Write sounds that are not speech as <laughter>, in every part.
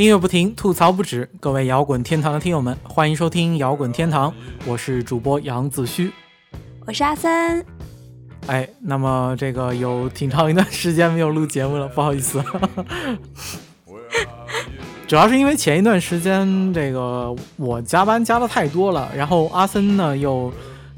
音乐不停，吐槽不止。各位摇滚天堂的听友们，欢迎收听摇滚天堂，我是主播杨子虚，我是阿森。哎，那么这个有挺长一段时间没有录节目了，不好意思。<laughs> 主要是因为前一段时间这个我加班加的太多了，然后阿森呢又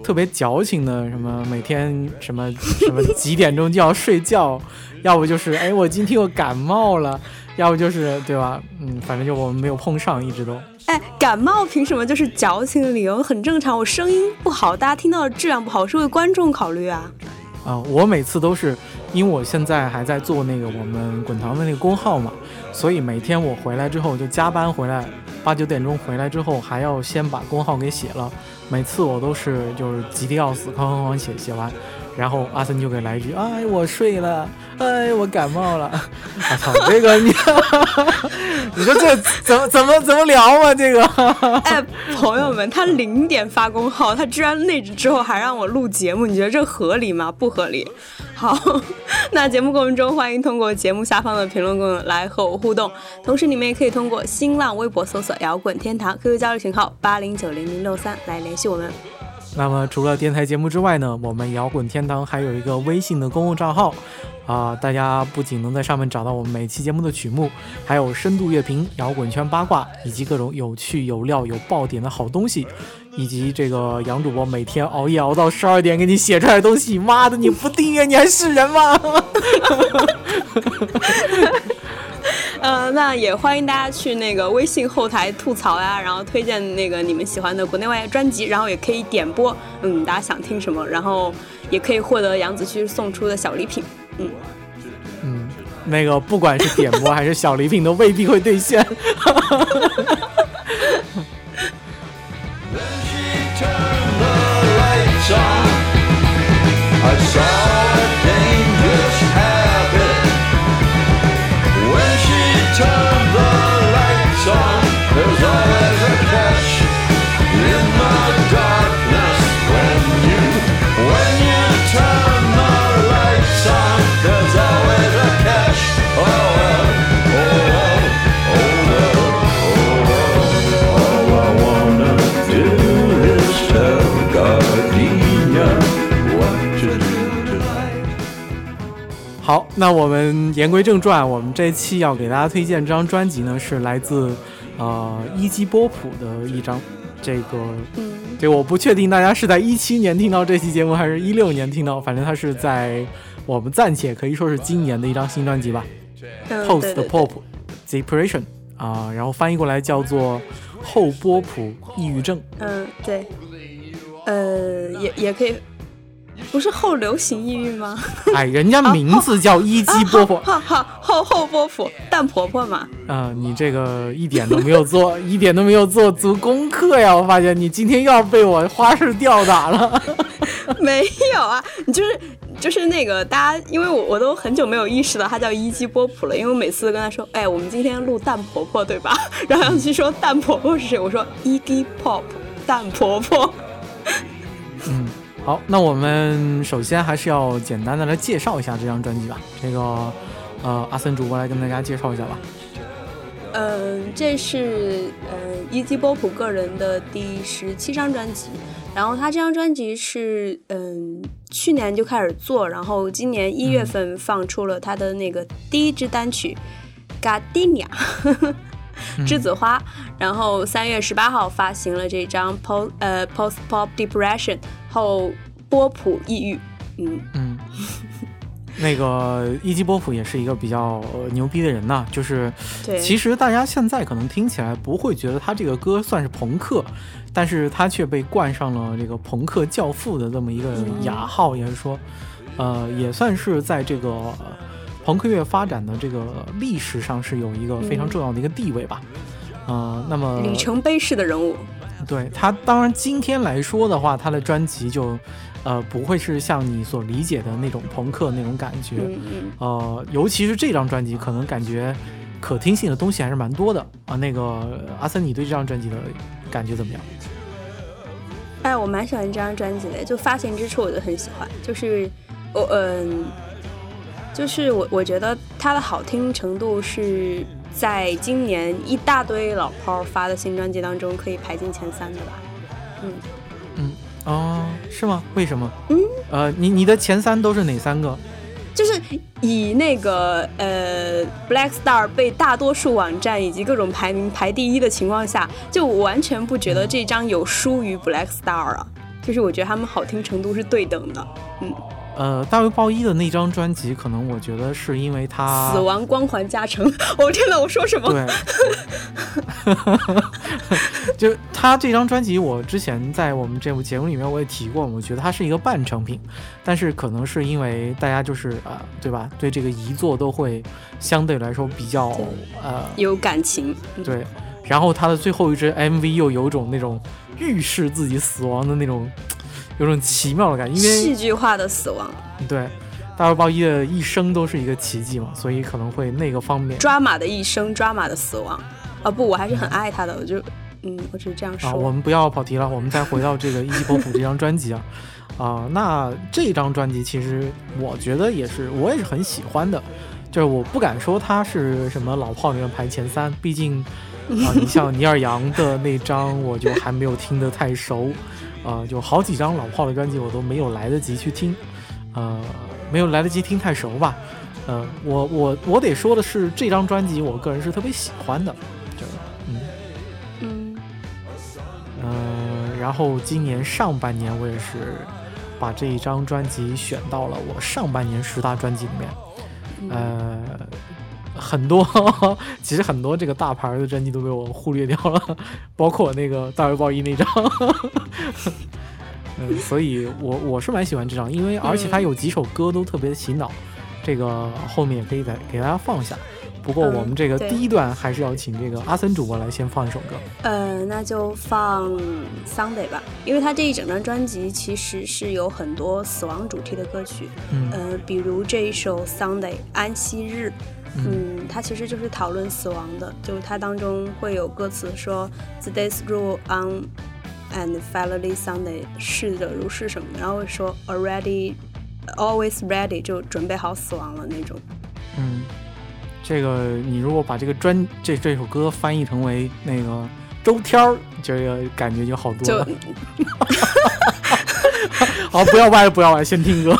特别矫情的，什么每天什么什么几点钟就要睡觉，要不就是哎我今天又感冒了，要不就是对吧？嗯，反正就我们没有碰上，一直都。哎，感冒凭什么就是矫情的理由？很正常，我声音不好，大家听到的质量不好，是为观众考虑啊。啊，我每次都是，因为我现在还在做那个我们滚堂的那个工号嘛，所以每天我回来之后就加班回来，八九点钟回来之后还要先把工号给写了，每次我都是就是急得要死，哐哐哐写写完。然后阿森就给来一句：“哎，我睡了，哎，我感冒了。<laughs> ”我操，这个你，<laughs> 你说这怎么怎么怎么聊啊？这个，<laughs> 哎，朋友们，他零点发工号，他居然那之后还让我录节目，你觉得这合理吗？不合理。好，那节目过程中，欢迎通过节目下方的评论功能来和我互动，同时你们也可以通过新浪微博搜索“摇滚天堂 ”，QQ 交流群号八零九零零六三来联系我们。那么除了电台节目之外呢，我们摇滚天堂还有一个微信的公共账号，啊，大家不仅能在上面找到我们每期节目的曲目，还有深度乐评、摇滚圈八卦，以及各种有趣有料有爆点的好东西，以及这个杨主播每天熬夜熬到十二点给你写出来的东西，妈的，你不订阅你还是人吗？<laughs> 呃，那也欢迎大家去那个微信后台吐槽呀，然后推荐那个你们喜欢的国内外专辑，然后也可以点播，嗯，大家想听什么，然后也可以获得杨子旭送出的小礼品，嗯嗯，那个不管是点播还是小礼品都未必会兑现。好，<laughs> 那我们言归正传，我们这期要给大家推荐这张专辑呢，是来自呃一基波普的一张，这个，嗯，这我不确定大家是在一七年听到这期节目，还是一六年听到，反正它是在我们暂且可以说是今年的一张新专辑吧，Post Pop Depression 啊，然后翻译过来叫做后波普抑郁症，嗯，对，呃，也也可以。不是后流行抑郁吗？<laughs> 哎，人家名字叫一基波普，哈哈后后波普蛋婆婆嘛。啊，你这个一点都没有做，<laughs> 一点都没有做足功课呀！我发现你今天又要被我花式吊打了。<laughs> 没有啊，你就是就是那个大家，因为我我都很久没有意识到他叫一基波普了，因为我每次都跟他说，哎，我们今天录蛋婆婆对吧？然后杨去说蛋婆婆是谁？我说一基 pop 蛋婆婆。嗯。好，那我们首先还是要简单的来介绍一下这张专辑吧。这个，呃，阿森主播来跟大家介绍一下吧。嗯，这是呃伊基波普个人的第十七张专辑。然后他这张专辑是嗯去年就开始做，然后今年一月份放出了他的那个第一支单曲《Gardenia <laughs> 栀子花》，然后三月十八号发行了这张 Post 呃 Post Pop Depression。后波普抑郁，嗯。嗯，<laughs> 那个伊基波普也是一个比较牛逼的人呐，就是，其实大家现在可能听起来不会觉得他这个歌算是朋克，但是他却被冠上了这个朋克教父的这么一个雅号，也是说，呃，也算是在这个朋克乐发展的这个历史上是有一个非常重要的一个地位吧，呃，那么里程碑式的人物。<laughs> 对他，当然今天来说的话，他的专辑就，呃，不会是像你所理解的那种朋克那种感觉，呃，尤其是这张专辑，可能感觉可听性的东西还是蛮多的啊。那个阿森，你对这张专辑的感觉怎么样？哎，我蛮喜欢这张专辑的，就发行之初我就很喜欢，就是我嗯，就是我我觉得它的好听程度是在今年一大堆老炮发的新专辑当中可以排进前三的吧。嗯嗯哦，是吗？为什么？嗯呃，你你的前三都是哪三个？就是以那个呃，Black Star 被大多数网站以及各种排名排第一的情况下，就完全不觉得这张有输于 Black Star 啊。就是我觉得他们好听程度是对等的。嗯，呃，大卫鲍伊的那张专辑，可能我觉得是因为他死亡光环加成。<laughs> 我天呐，我说什么？对。<laughs> 就他这张专辑，我之前在我们这部节目里面我也提过，我觉得它是一个半成品，但是可能是因为大家就是呃，对吧？对这个遗作都会相对来说比较呃有感情。对，然后他的最后一支 MV 又有种那种预示自己死亡的那种，有种奇妙的感觉，因为戏剧化的死亡。对，大卫鲍伊的一生都是一个奇迹嘛，所以可能会那个方面抓马的一生，抓马的死亡。啊不，我还是很爱他的，我就。嗯，我只是这样说。啊，我们不要跑题了，我们再回到这个《一级波普》这张专辑啊。<laughs> 啊，那这张专辑其实我觉得也是，我也是很喜欢的。就是我不敢说它是什么老炮里面排前三，毕竟啊，你像尼尔杨的那张，我就还没有听得太熟。啊，有好几张老炮的专辑我都没有来得及去听，呃，没有来得及听太熟吧。呃，我我我得说的是，这张专辑我个人是特别喜欢的。就嗯，然后今年上半年我也是把这一张专辑选到了我上半年十大专辑里面。呃，很多，<laughs> 其实很多这个大牌的专辑都被我忽略掉了，包括那个大卫鲍伊那张。<laughs> 嗯，所以我我是蛮喜欢这张，因为而且它有几首歌都特别的洗脑，这个后面也可以再给大家放下。不过我们这个第一段还是要请这个阿森主播来先放一首歌。呃，那就放 Sunday 吧，因为他这一整张专辑其实是有很多死亡主题的歌曲。嗯。呃，比如这一首 Sunday 安息日，嗯，它其实就是讨论死亡的，就是它当中会有歌词说 The days roll on and finally Sunday 是的如是什么，然后会说 Already always ready 就准备好死亡了那种。嗯。这个你如果把这个专这这首歌翻译成为那个周天儿，这个感觉就好多了。<laughs> 好，不要歪，不要歪，先听歌。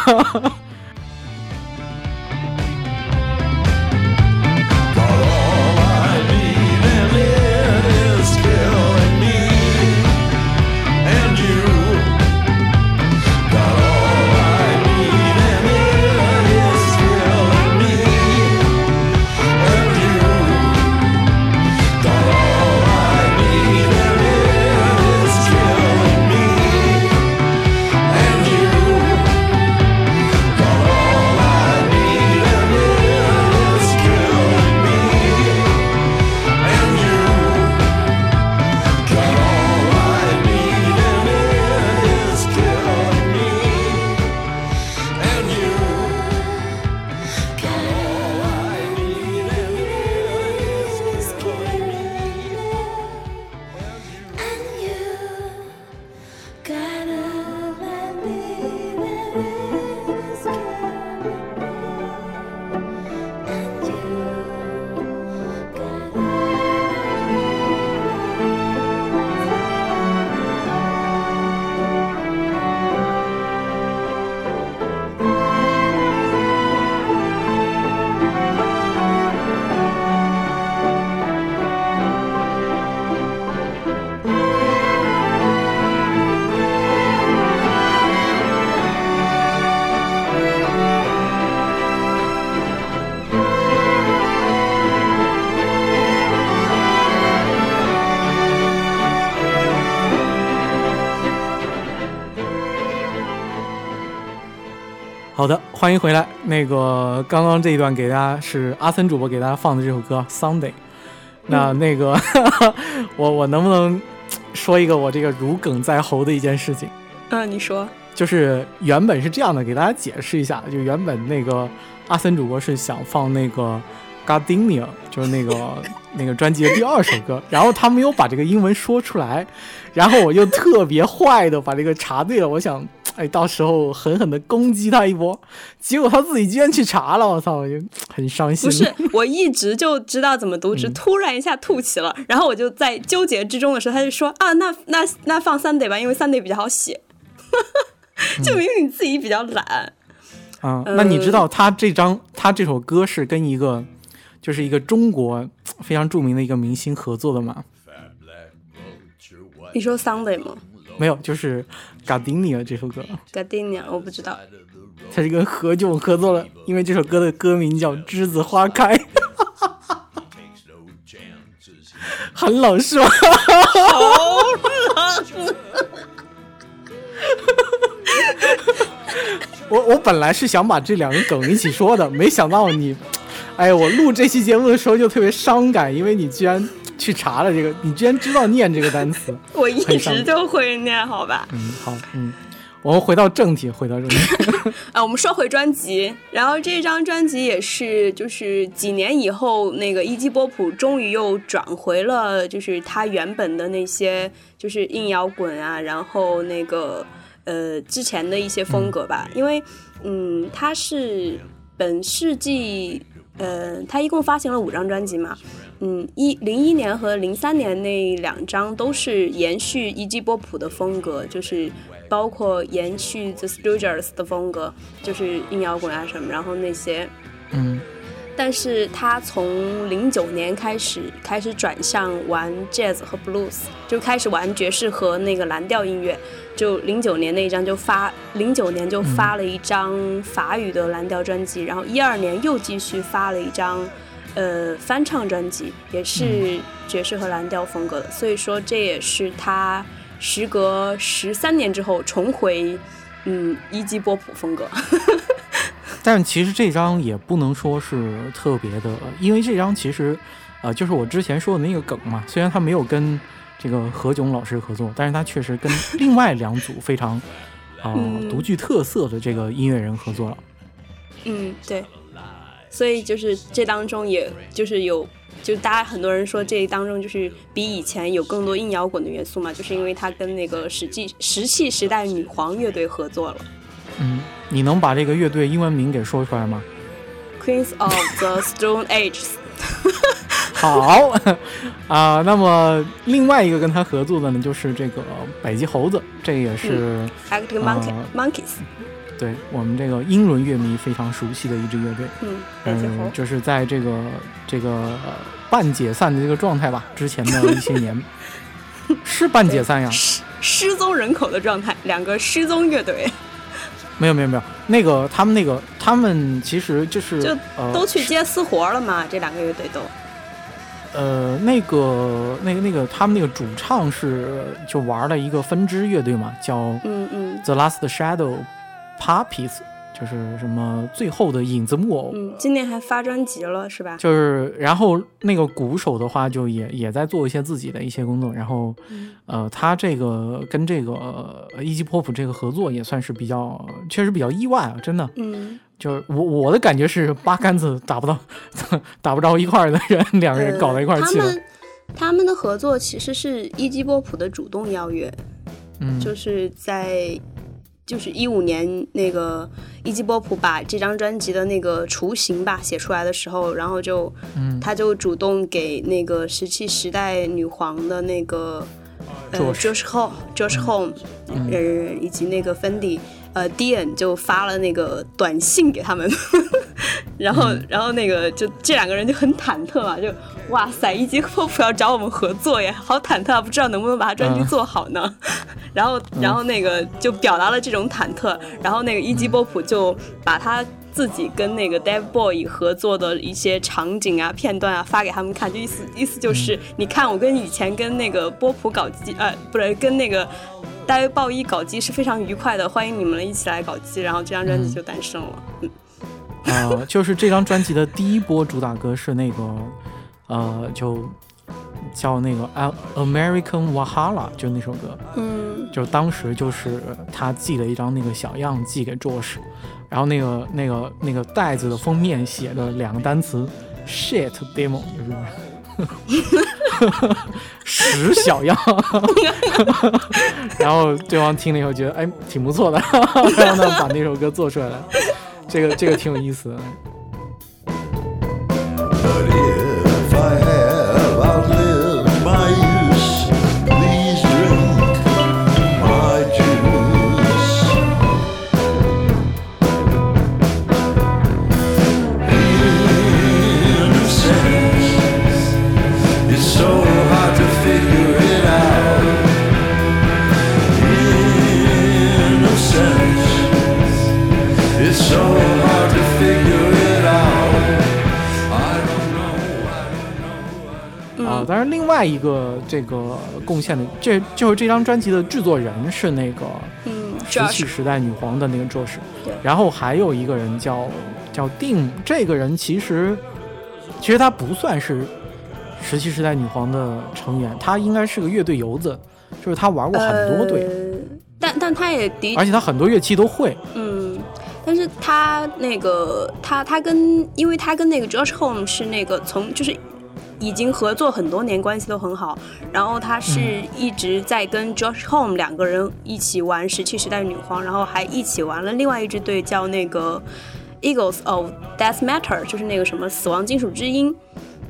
欢迎回来。那个刚刚这一段给大家是阿森主播给大家放的这首歌《Sunday》。那那个 <laughs> 我我能不能说一个我这个如鲠在喉的一件事情？嗯，你说。就是原本是这样的，给大家解释一下。就原本那个阿森主播是想放那个《Gardenia》，就是那个 <laughs> 那个专辑的第二首歌，然后他没有把这个英文说出来，然后我就特别坏的把这个查对了。我想。哎，到时候狠狠的攻击他一波。结果他自己居然去查了，我操，我就很伤心。不是，<laughs> 我一直就知道怎么读，只突然一下吐起了，然后我就在纠结之中的时候，他就说啊，那那那放 Sunday 吧，因为 Sunday 比较好写。<laughs> 就明明你自己比较懒。啊，那你知道他这张他这首歌是跟一个就是一个中国非常著名的一个明星合作的吗？<laughs> 你说 Sunday 吗？没有，就是 Gardenia 这首歌。Gardenia 我不知道。他是跟何炅合作了，因为这首歌的歌名叫《栀子花开》。<laughs> 很冷是吧？好冷。我我本来是想把这两个梗一起说的，没想到你，哎我录这期节目的时候就特别伤感，因为你居然去查了这个，你居然知道念这个单词。<laughs> 我一直就会念，好吧？嗯，好，嗯，我们回到正题，回到正题。啊，<laughs> 我们说回专辑，然后这张专辑也是，就是几年以后，那个伊基波普终于又转回了，就是他原本的那些，就是硬摇滚啊，然后那个。呃，之前的一些风格吧，因为，嗯，他是本世纪，呃，他一共发行了五张专辑嘛，嗯，一零一年和零三年那两张都是延续伊基波普的风格，就是包括延续 The Stooges 的风格，就是硬摇滚啊什么，然后那些，嗯。但是他从零九年开始开始转向玩 jazz 和 blues，就开始玩爵士和那个蓝调音乐。就零九年那一张就发，零九年就发了一张法语的蓝调专辑，然后一二年又继续发了一张，呃，翻唱专辑，也是爵士和蓝调风格的。所以说这也是他时隔十三年之后重回，嗯，一级波普风格。<laughs> 但其实这张也不能说是特别的，因为这张其实，呃，就是我之前说的那个梗嘛。虽然他没有跟这个何炅老师合作，但是他确实跟另外两组非常啊 <laughs> 独具特色的这个音乐人合作了。嗯，对。所以就是这当中，也就是有，就大家很多人说这当中就是比以前有更多硬摇滚的元素嘛，就是因为他跟那个石器石器时代女皇乐队合作了。嗯。你能把这个乐队英文名给说出来吗？Queens of the Stone Age。<laughs> 好 <laughs> 啊，那么另外一个跟他合作的呢，就是这个北极猴子，这也是 Arctic Monkey Monkeys。对我们这个英伦乐迷非常熟悉的一支乐队。嗯，北极猴就是在这个这个半解散的这个状态吧，之前的 <laughs> 一些年是半解散呀，<laughs> 失失踪人口的状态，两个失踪乐队。没有没有没有，那个他们那个他们其实就是就都去接私活了嘛，这两个乐队都。呃，那个那个那个他们那个主唱是就玩了一个分支乐队嘛，叫嗯嗯 The Last Shadow Puppies。就是什么最后的影子木偶，嗯，今年还发专辑了是吧？就是，然后那个鼓手的话，就也也在做一些自己的一些工作。然后，呃，他这个跟这个伊基波普这个合作也算是比较，确实比较意外啊，真的。嗯，<laughs> 就是我我的感觉是八竿子打不到，<laughs> 打不着一块儿的人，两个人搞到一块儿去了。他们他们的合作其实是一基波普的主动邀约，嗯，就是在。就是一五年那个伊基波普把这张专辑的那个雏形吧写出来的时候，然后就，他就主动给那个石器时代女皇的那个呃 Josh Home Josh Home，呃以及那个 Fendi 呃，Dian 就发了那个短信给他们，<laughs> 然后然后那个就这两个人就很忐忑嘛，就哇塞一级波普要找我们合作耶，好忐忑啊，不知道能不能把他专辑做好呢。<laughs> 然后，然后那个就表达了这种忐忑，然后那个一级波普就把他自己跟那个 Dave Boy 合作的一些场景啊、片段啊发给他们看，就意思意思就是，你看我跟以前跟那个波普搞基，呃，不是跟那个 Dave Boy 搞基是非常愉快的，欢迎你们一起来搞基，然后这张专辑就诞生了。嗯，<laughs> 呃，就是这张专辑的第一波主打歌是那个，呃，就。叫那个《American Wahala》，就那首歌，嗯，就当时就是他寄了一张那个小样寄给 Josh，然后那个那个那个袋子的封面写的两个单词 “shit demo”，就是，<laughs> <laughs> 十小样，然后对方听了以后觉得哎挺不错的，<laughs> 然后呢把那首歌做出来了，这个这个挺有意思的。当然，另外一个这个贡献的，这就是这张专辑的制作人是那个，嗯，石器时代女皇的那个作 o 对。然后还有一个人叫叫定，这个人其实其实他不算是石器时代女皇的成员，他应该是个乐队游子，就是他玩过很多队。但但他也的，而且他很多乐器都会。嗯，但是他那个他他跟，因为他跟那个 Josh Home 是那个从就是。已经合作很多年，关系都很好。然后他是一直在跟 Josh Home 两个人一起玩《石器时代女皇》，然后还一起玩了另外一支队，叫那个 Eagles of Death Matter，就是那个什么死亡金属之音。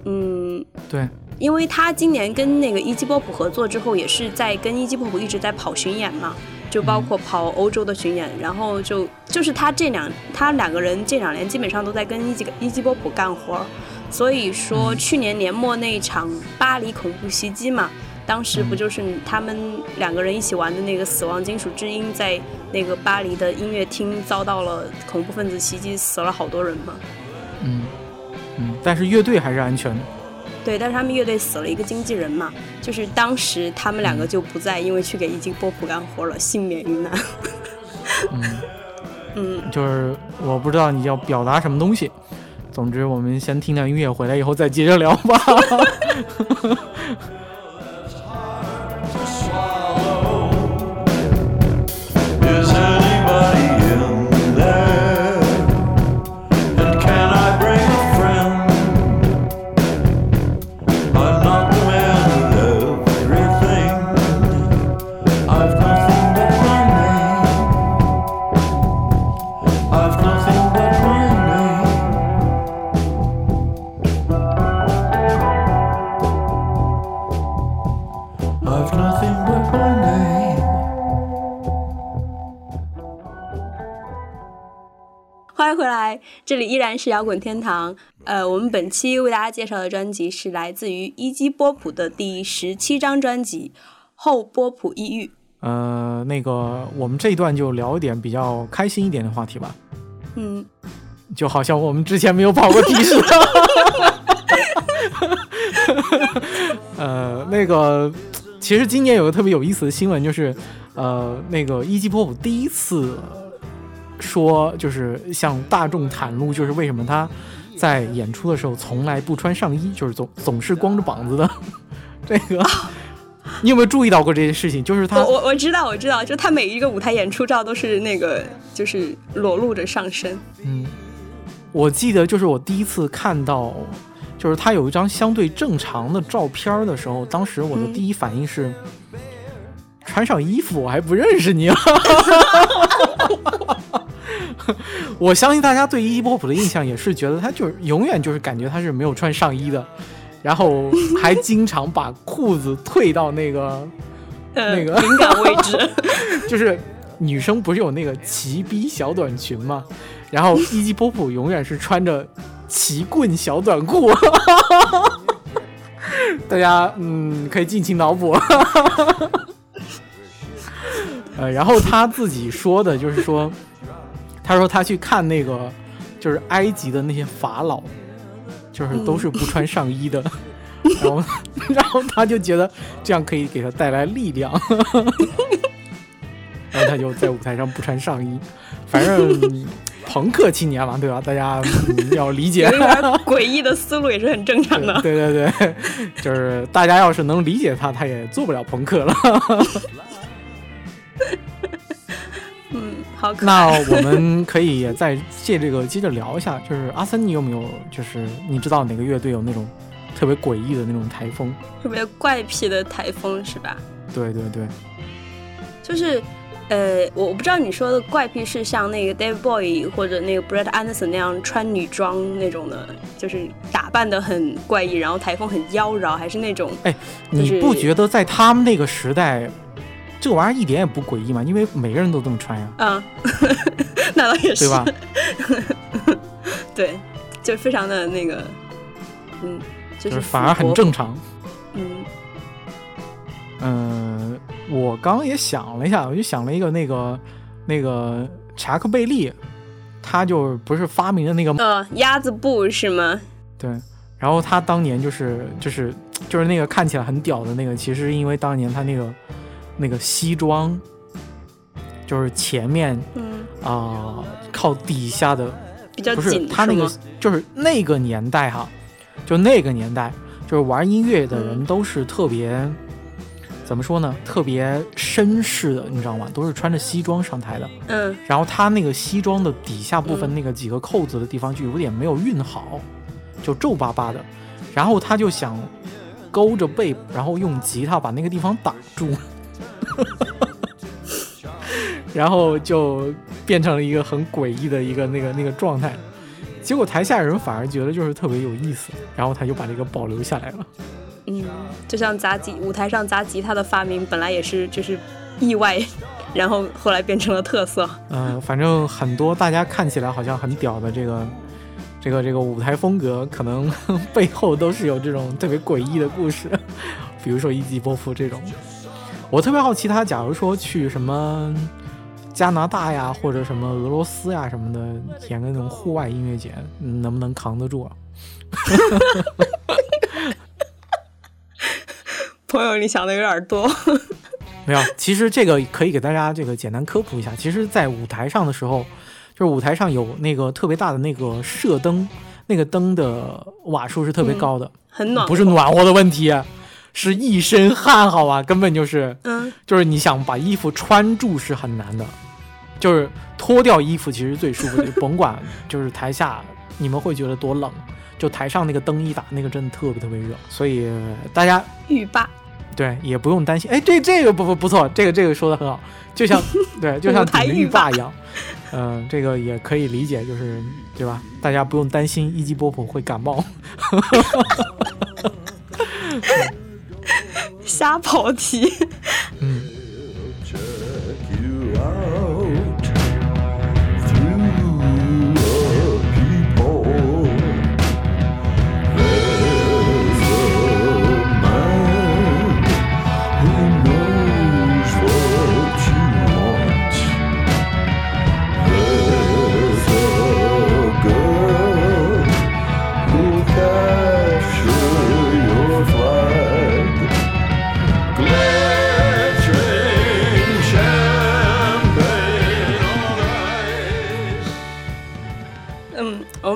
嗯，对。因为他今年跟那个伊基波普合作之后，也是在跟伊基波普一直在跑巡演嘛，就包括跑欧洲的巡演。然后就就是他这两他两个人这两年基本上都在跟伊基伊基波普干活。所以说，去年年末那一场巴黎恐怖袭击嘛，当时不就是他们两个人一起玩的那个《死亡金属之音》在那个巴黎的音乐厅遭到了恐怖分子袭击，死了好多人嘛。嗯嗯，但是乐队还是安全的。对，但是他们乐队死了一个经纪人嘛，就是当时他们两个就不在，因为去给伊基波普干活了，幸免于难。嗯 <laughs> 嗯，就是我不知道你要表达什么东西。总之，我们先听点音乐，回来以后再接着聊吧。<laughs> 这里依然是摇滚天堂。呃，我们本期为大家介绍的专辑是来自于伊基波普的第十七张专辑《后波普抑郁》。呃，那个，我们这一段就聊一点比较开心一点的话题吧。嗯，就好像我们之前没有跑过题似的。呃，那个，其实今年有个特别有意思的新闻，就是呃，那个伊基波普第一次。说就是向大众袒露，就是为什么他在演出的时候从来不穿上衣，就是总总是光着膀子的。<laughs> 这个，你有没有注意到过这件事情？就是他，我我知道，我知道，就他每一个舞台演出照都是那个，就是裸露着上身。嗯，我记得就是我第一次看到，就是他有一张相对正常的照片的时候，当时我的第一反应是，穿上衣服我还不认识你啊。<laughs> <laughs> <laughs> 我相信大家对伊基波普的印象也是觉得他就是永远就是感觉他是没有穿上衣的，然后还经常把裤子退到那个那个敏感位置，<laughs> 就是女生不是有那个齐逼小短裙吗？然后伊基波普永远是穿着奇棍小短裤，<laughs> 大家嗯可以尽情脑补。呃，然后他自己说的就是说。他说他去看那个，就是埃及的那些法老，就是都是不穿上衣的，<laughs> 然后，然后他就觉得这样可以给他带来力量，<laughs> 然后他就在舞台上不穿上衣，反正朋克青年嘛，对吧？大家要理解，<laughs> 诡异的思路也是很正常的。对对对，就是大家要是能理解他，他也做不了朋克了。那我们可以也再借这个接着聊一下，就是阿森，你有没有就是你知道哪个乐队有那种特别诡异的那种台风，特别怪癖的台风是吧？对对对，就是。呃，我我不知道你说的怪癖是像那个 Dave Boy 或者那个 Brett Anderson 那样穿女装那种的，就是打扮的很怪异，然后台风很妖娆，还是那种？哎，就是你不觉得在他们那个时代，这个玩意儿一点也不诡异嘛？因为每个人都这么穿呀，啊，<laughs> 那倒也是，对吧？<laughs> 对，就非常的那个，嗯，就就是是反而很，正常。嗯嗯，我刚刚也想了一下，我就想了一个那个那个查克贝利，他就不是发明的那个呃，鸭子布是吗？对，然后他当年就是就是就是那个看起来很屌的那个，其实是因为当年他那个那个西装，就是前面嗯，啊、靠底下的不是比较紧，他那个就是那个年代哈，就那个年代，就是玩音乐的人嗯都是特别、怎么说呢？特别绅士的，你知道吗？都是穿着西装上台的。嗯然后他那个西装的底下部分嗯那个几个扣子的地方就有点没有熨好，就皱巴巴的。然后他就想勾着背，然后用吉他把那个地方挡住，<laughs> 然后就变成了一个很诡异的一个那个那个状态。结果台下人反而觉得就是特别有意思，然后他就把这个保留下来了。嗯，就像砸吉舞台上砸吉他的发明，本来也是就是意外，<laughs> 然后后来变成了特色。嗯、反正很多大家看起来好像很屌的这个这个这个舞台风格，可能 <laughs> 背后都是有这种特别诡异的故事，比如说一级波夫这种。我特别好奇他，假如说去什么加拿大呀，或者什么俄罗斯呀什么的，演个那种户外音乐节，嗯能不能扛得住啊？<laughs> 朋友，你想的有点多。<laughs> 没有，其实这个可以给大家这个简单科普一下。其实，在舞台上的时候，就是舞台上有那个特别大的那个射灯，那个灯的瓦数是特别高的，很暖和，不是暖和的问题，<laughs> 是一身汗，好吧？根本就是嗯就是你想把衣服穿住是很难的，就是脱掉衣服其实最舒服的，就甭管就是台下你们会觉得多冷，就台上那个灯一打，那个真的特别特别热，所以大家浴霸，对，也不用担心。哎，这这个不不不错，这个这个说的很好，就像 <laughs> 对，就像舞台顶着浴霸浴霸一样。嗯、这个也可以理解，就是对吧？大家不用担心一级波普会感冒。<laughs> 瞎跑题。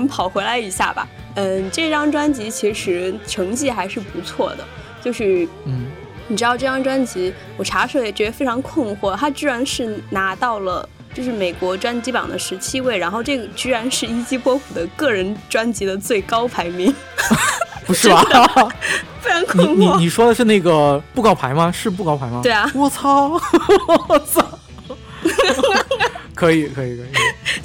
们跑回来一下吧。嗯，这张专辑其实成绩还是不错的，就是嗯，你知道这张专辑，我查出来也觉得非常困惑，它居然是拿到了就是美国专辑榜的十七位，然后这个居然是一基波普的个人专辑的最高排名，<laughs> 不是吧？<laughs> 非常你困惑。你你说的是那个布告牌吗？是布告牌吗？对啊我操！我操！可以可以可以。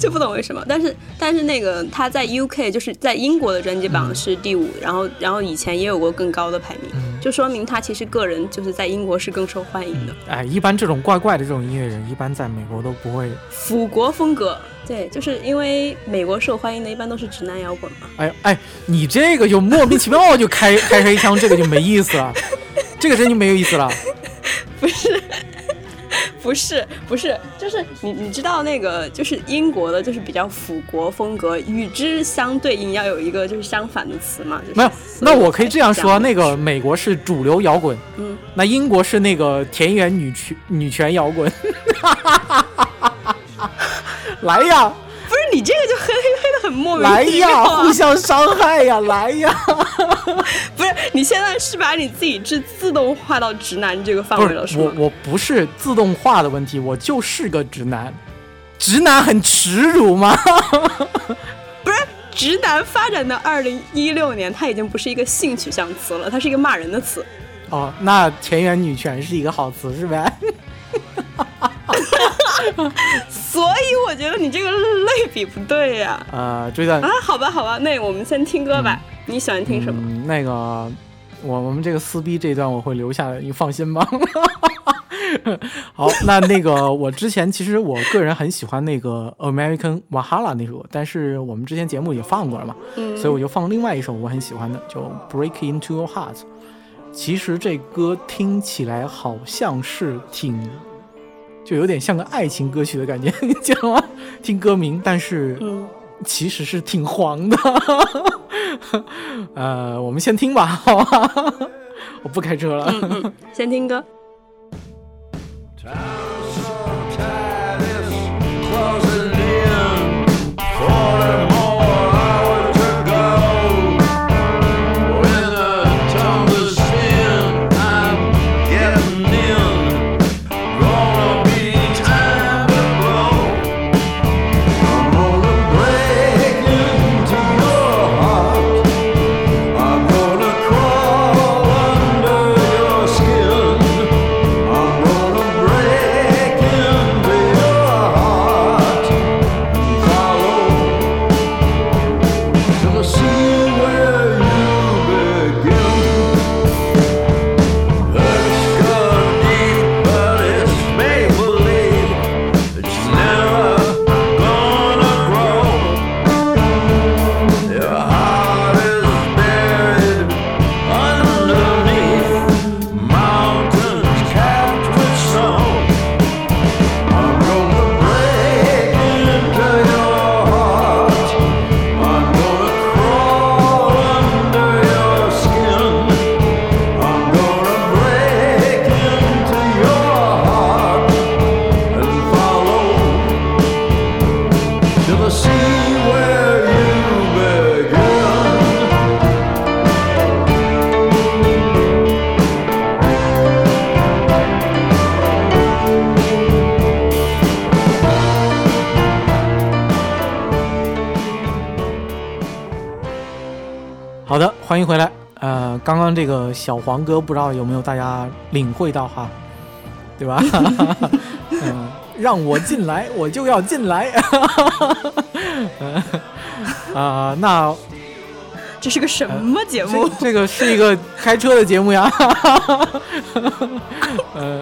就不懂为什么，但是但是那个他在 UK 就是在英国的专辑榜是第五，然后然后以前也有过更高的排名，嗯就说明他其实个人就是在英国是更受欢迎的。哎，一般这种怪怪的这种音乐人，一般在美国都不会。腐国风格，对，就是因为美国受欢迎的一般都是直男摇滚嘛。哎哎，你这个就莫名其妙就开开黑枪，这个就没意思了，这个真就没有意思了。<laughs> 不是不是不是，就是你你知道那个就是英国的，就是比较腐国风格，与之相对应要有一个就是相反的词嘛。就是没有，那我可以这样说，那个个美国是主流摇滚，嗯，那英国是那个田园女权女权摇滚。<laughs> 来呀，不是你这个就黑黑黑的很莫名来呀，互相伤害呀，来呀！<laughs> 不是你现在是把你自己是自动化到直男这个范围了是吗？是我，我不是自动化的问题，我就是个直男。直男很耻辱吗？<laughs> 不是直男发展到二零一六年，它已经不是一个性取向词了，它是一个骂人的词。哦，那田园女权是一个好词是呗？<laughs> <laughs> 所以我觉得你这个类比不对呀、呃，追赞啊。好吧，好吧，那我们先听歌吧。你喜欢听什么？嗯，那个我我们这个撕逼这段我会留下来，你放心吧。<laughs> 好，那那个我之前其实我个人很喜欢那个 American Valhalla 那首歌，但是我们之前节目也放过了嘛，嗯所以我就放另外一首我很喜欢的，就 Break Into Your Heart。其实这歌听起来好像是挺，就有点像个爱情歌曲的感觉，<laughs> 你知道吗？听歌名，但是嗯，其实是挺黄的。<laughs> 呃，我们先听吧，好吧？<laughs> 我不开车了。嗯先听歌。个小黄歌不知道有没有大家领会到哈，对吧？<laughs> 嗯，让我进来，我就要进来。<laughs> 啊、那这是个什么节目这？这个是一个开车的节目呀。呃，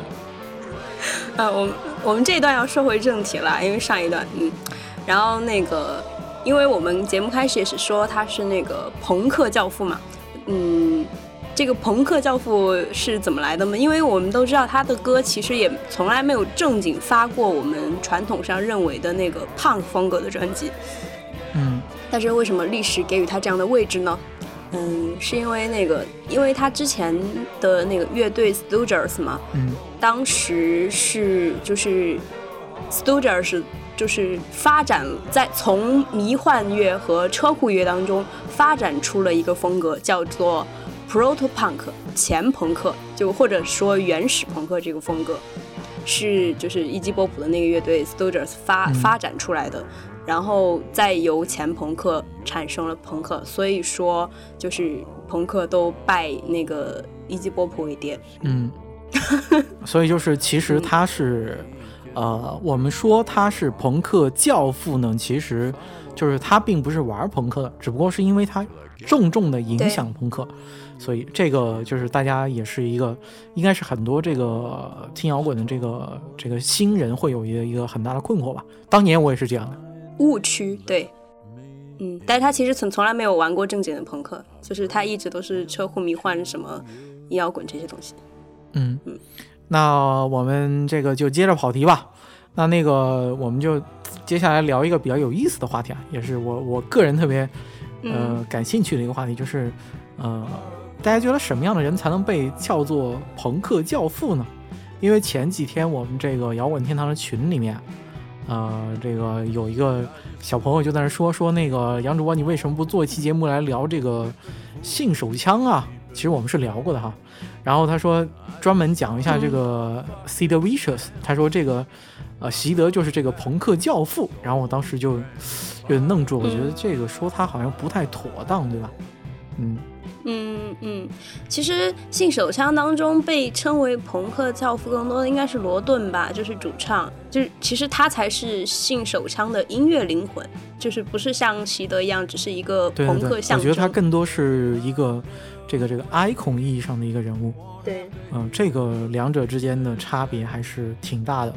<laughs> 呃，我们我们这一段要说回正题了，因为上一段，嗯，然后那个，因为我们节目开始也是说他是那个朋克教父嘛，嗯，这个朋克教父是怎么来的吗？因为我们都知道他的歌其实也从来没有正经发过我们传统上认为的那个 punk 风格的专辑，嗯但是为什么历史给予他这样的位置呢？嗯，是因为那个，因为他之前的那个乐队 Stooges 嘛，嗯当时是就是 Stooges 是就是发展在从迷幻乐和车库乐当中发展出了一个风格，叫做 proto punk 前朋克，就或者说原始朋克这个风格，是就是伊基波普的那个乐队 Stooges 发、嗯发展出来的。然后再由前朋克产生了朋克，所以说就是朋克都拜那个伊基波普为爹。嗯，<laughs> 所以就是其实他是，呃，我们说他是朋克教父呢，其实就是他并不是玩朋克的，只不过是因为他重重的影响朋克，所以这个就是大家也是一个，应该是很多这个听摇滚的这个这个新人会有一个一个很大的困惑吧。当年我也是这样的，误区，对，嗯，但是他其实从从来没有玩过正经的朋克，就是他一直都是车库迷幻什么阴摇滚这些东西。嗯，那我们这个就接着跑题吧。那那个我们就接下来聊一个比较有意思的话题啊，也是我我个人特别呃嗯感兴趣的一个话题，就是呃，大家觉得什么样的人才能被叫做朋克教父呢？因为前几天我们这个摇滚天堂的群里面，呃，这个有一个小朋友就在那说说那个杨主播，你为什么不做一期节目来聊这个性手枪啊？其实我们是聊过的哈。然后他说专门讲一下这个 Sid Vicious，他说这个呃席德就是这个朋克教父。然后我当时就有点愣住，我觉得嗯这个说他好像不太妥当，对吧？嗯，嗯嗯，其实信手枪当中被称为朋克教父更多的应该是罗顿吧，就是主唱，就是其实他才是信手枪的音乐灵魂，就是不是像席德一样只是一个朋克象征。我觉得他更多是一个这个这个 icon 意义上的一个人物。对，嗯，这个两者之间的差别还是挺大的。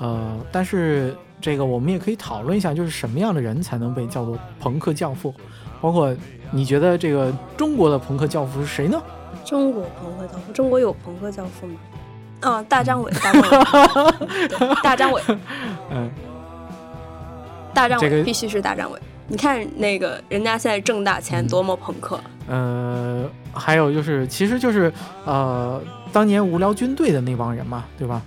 呃，但是这个我们也可以讨论一下，就是什么样的人才能被叫做朋克教父？包括你觉得这个中国的朋克教父是谁呢？中国朋克教父，中国有朋克教父吗？<laughs> 哦，大张伟，大张伟，<laughs> 大张伟，<laughs> 嗯，大张伟、这个必须是大张伟。你看那个人家现在挣大钱，嗯多么朋克！呃，还有就是，其实就是呃，当年无聊军队的那帮人嘛，对吧？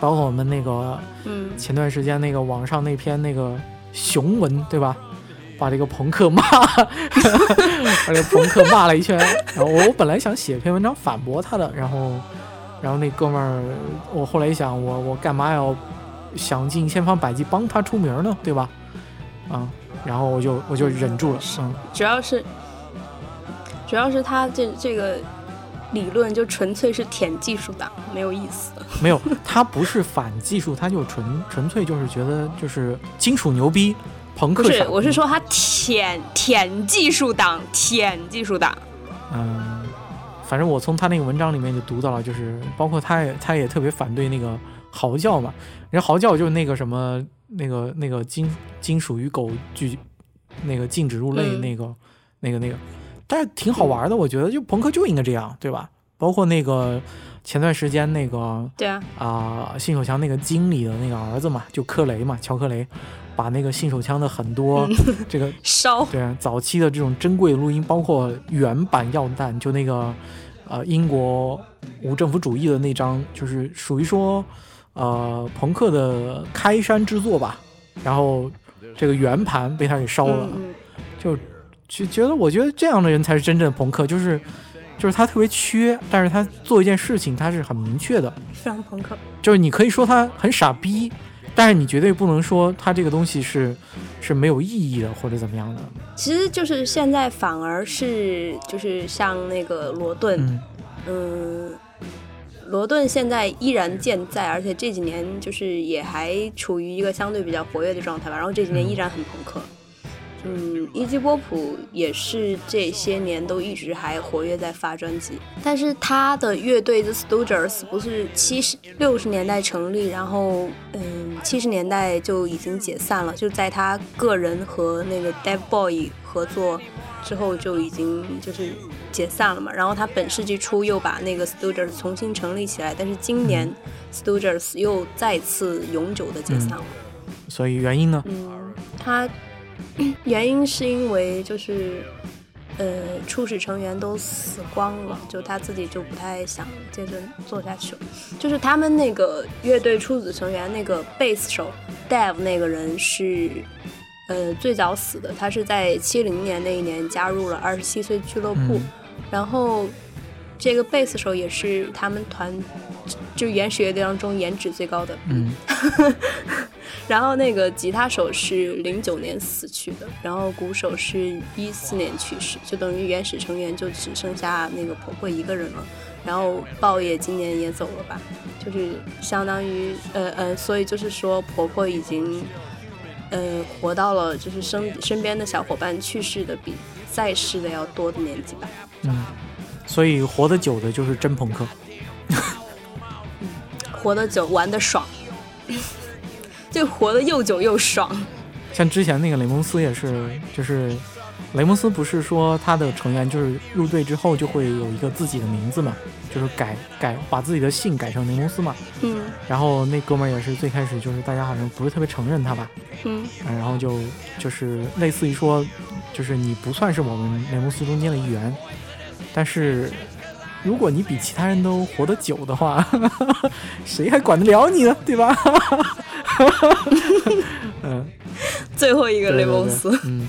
包括我们那个嗯，前段时间那个网上那篇那个雄文，对吧？把这个朋克骂，<laughs> 把这个朋克骂了一圈。然后我本来想写篇文章反驳他的，然后，然后那哥们儿，我后来一想，我我干嘛要想尽千方百计帮他出名呢？对吧？啊、然后我就我就忍住了，嗯，主要是主要是他这这个理论就纯粹是舔技术党，没有意思。<laughs> 没有，他不是反技术，他就纯纯粹就是觉得就是金属牛逼，朋不是我是说他舔舔技术党，舔技术党。嗯，反正我从他那个文章里面就读到了，就是包括他也他也特别反对那个嚎叫嘛，人家嚎叫就是那个什么那个那个金金属与狗拒那个禁止入内嗯那个、那个那个，但是挺好玩的，我觉得就朋克就应该这样，对吧？包括那个前段时间那个对啊，啊、信手强那个经理的那个儿子嘛，就科雷嘛，乔科雷，把那个信手枪的很多这个 <laughs> 烧对啊，早期的这种珍贵的录音，包括原版药弹，就那个呃英国无政府主义的那张，就是属于说呃朋克的开山之作吧。然后这个圆盘被他给烧了，就就觉得我觉得这样的人才是真正的朋克，就是就是他特别缺，但是他做一件事情他是很明确的，非常朋克。就是你可以说他很傻逼，但是你绝对不能说他这个东西是是没有意义的或者怎么样的。其实就是现在反而是就是像那个罗顿，嗯嗯，罗顿现在依然健在，而且这几年就是也还处于一个相对比较活跃的状态吧。然后这几年依然很朋克。嗯，伊基波普也是这些年都一直还活跃在发专辑，但是他的乐队 The Stooges 不是七十六十年代成立，然后嗯七十年代就已经解散了，就在他个人和那个 Dave Boy 合作之后就已经就是解散了嘛。然后他本世纪初又把那个 Stooges 重新成立起来，但是今年 Stooges 又再次永久的解散了。所以原因呢？嗯，他 <clears throat> 原因是因为就是呃初始成员都死光了，就他自己就不太想接着做下去了。就是他们那个乐队初始成员那个贝斯手 Dave 那个人是。呃，最早死的，他是在七零年那一年加入了二十七岁俱乐部，嗯然后这个贝斯手也是他们团就原始乐队当中颜值最高的，嗯 <laughs> 然后那个吉他手是零九年死去的，然后鼓手是一四年去世，就等于原始成员就只剩下那个婆婆一个人了。然后豹爷今年也走了吧，就是相当于呃呃，所以就是说婆婆已经呃活到了就是身身边的小伙伴去世的比在世的要多的年纪吧。嗯，所以活得久的就是真朋克。活得久，玩得爽，就活得又久又爽。像之前那个雷蒙斯也是，就是雷蒙斯不是说他的成员就是入队之后就会有一个自己的名字嘛，就是改改把自己的姓改成雷蒙斯嘛。嗯然后那哥们儿也是最开始就是大家好像不是特别承认他吧，嗯嗯然后就就是类似于说，就是你不算是我们雷蒙斯中间的一员，但是如果你比其他人都活得久的话，<laughs> 谁还管得了你呢？对吧？<laughs> 嗯，最后一个雷蒙斯。嗯。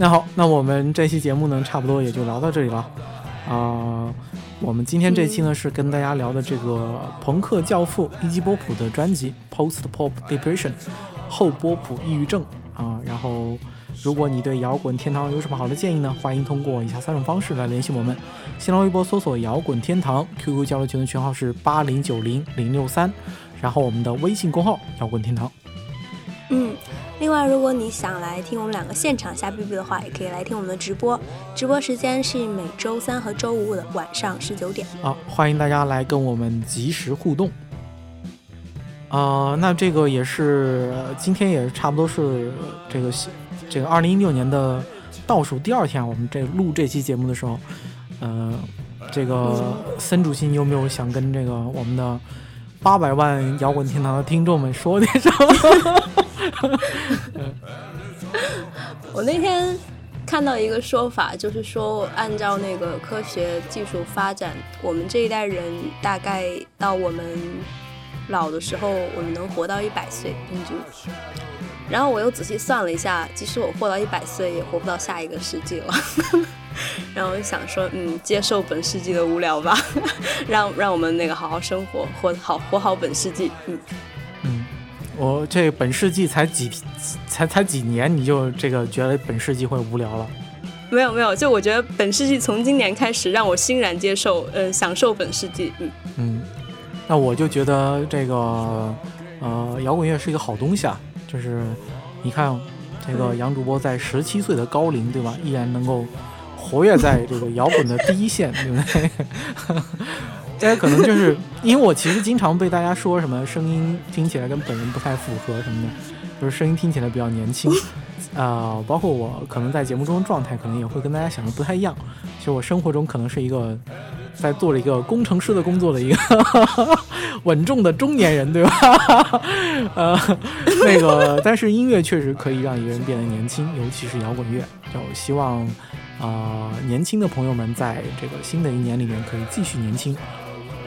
那好，那我们这期节目呢，差不多也就聊到这里了。啊、我们今天这期呢、是跟大家聊的这个朋克教父伊基波普的专辑《Post Pop Depression》后波普抑郁症啊、然后，如果你对摇滚天堂有什么好的建议呢？欢迎通过以下三种方式来联系我们：新浪微博搜索“摇滚天堂 ”，QQ 交流群的群号是八零九零零六三，然后我们的微信公号“摇滚天堂”。嗯，另外，如果你想来听我们两个现场瞎逼逼的话，也可以来听我们的直播。直播时间是每周三和周五的晚上十九点。啊，欢迎大家来跟我们及时互动。啊、那这个也是今天也差不多是这个这个二零一六年的倒数第二天，我们这录这期节目的时候，呃，这个森主席，你有没有想跟这个我们的八百万摇滚天堂的听众们说点什么？<laughs> <laughs> 我那天看到一个说法，就是说按照那个科学技术发展，我们这一代人大概到我们老的时候，我们能活到一百岁平均。然后我又仔细算了一下，即使我活到一百岁，也活不到下一个世纪了。<laughs> 然后我就想说，嗯，接受本世纪的无聊吧，<laughs> 让让我们那个好好生活，活好活好本世纪。嗯，嗯，我这本世纪才几才才几年，你就这个觉得本世纪会无聊了？没有没有，就我觉得本世纪从今年开始，让我欣然接受，呃，享受本世纪。嗯。嗯，那我就觉得这个呃，摇滚乐是一个好东西啊，就是你看这个杨主播在十七岁的高龄，对吧，依然能够活跃在这个摇滚的第一线，对不对？大家可能就是因为我其实经常被大家说什么声音听起来跟本人不太符合什么的，就是声音听起来比较年轻。啊、包括我可能在节目中的状态，可能也会跟大家想的不太一样。其实我生活中可能是一个在做了一个工程师的工作的一个 <laughs> 稳重的中年人，对吧？<laughs> 呃，那个，但是音乐确实可以让一个人变得年轻，尤其是摇滚乐。就希望啊、年轻的朋友们在这个新的一年里面可以继续年轻，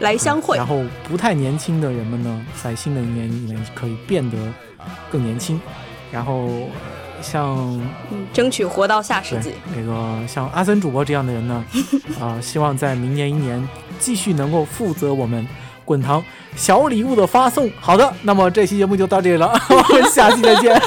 来相会然。后不太年轻的人们呢，在新的一年里面可以变得更年轻。然后像嗯，争取活到下世纪。那个像阿森主播这样的人呢，啊、<laughs> 希望在明年一年继续能够负责我们滚堂小礼物的发送。好的，那么这期节目就到这里了，我们下期再见。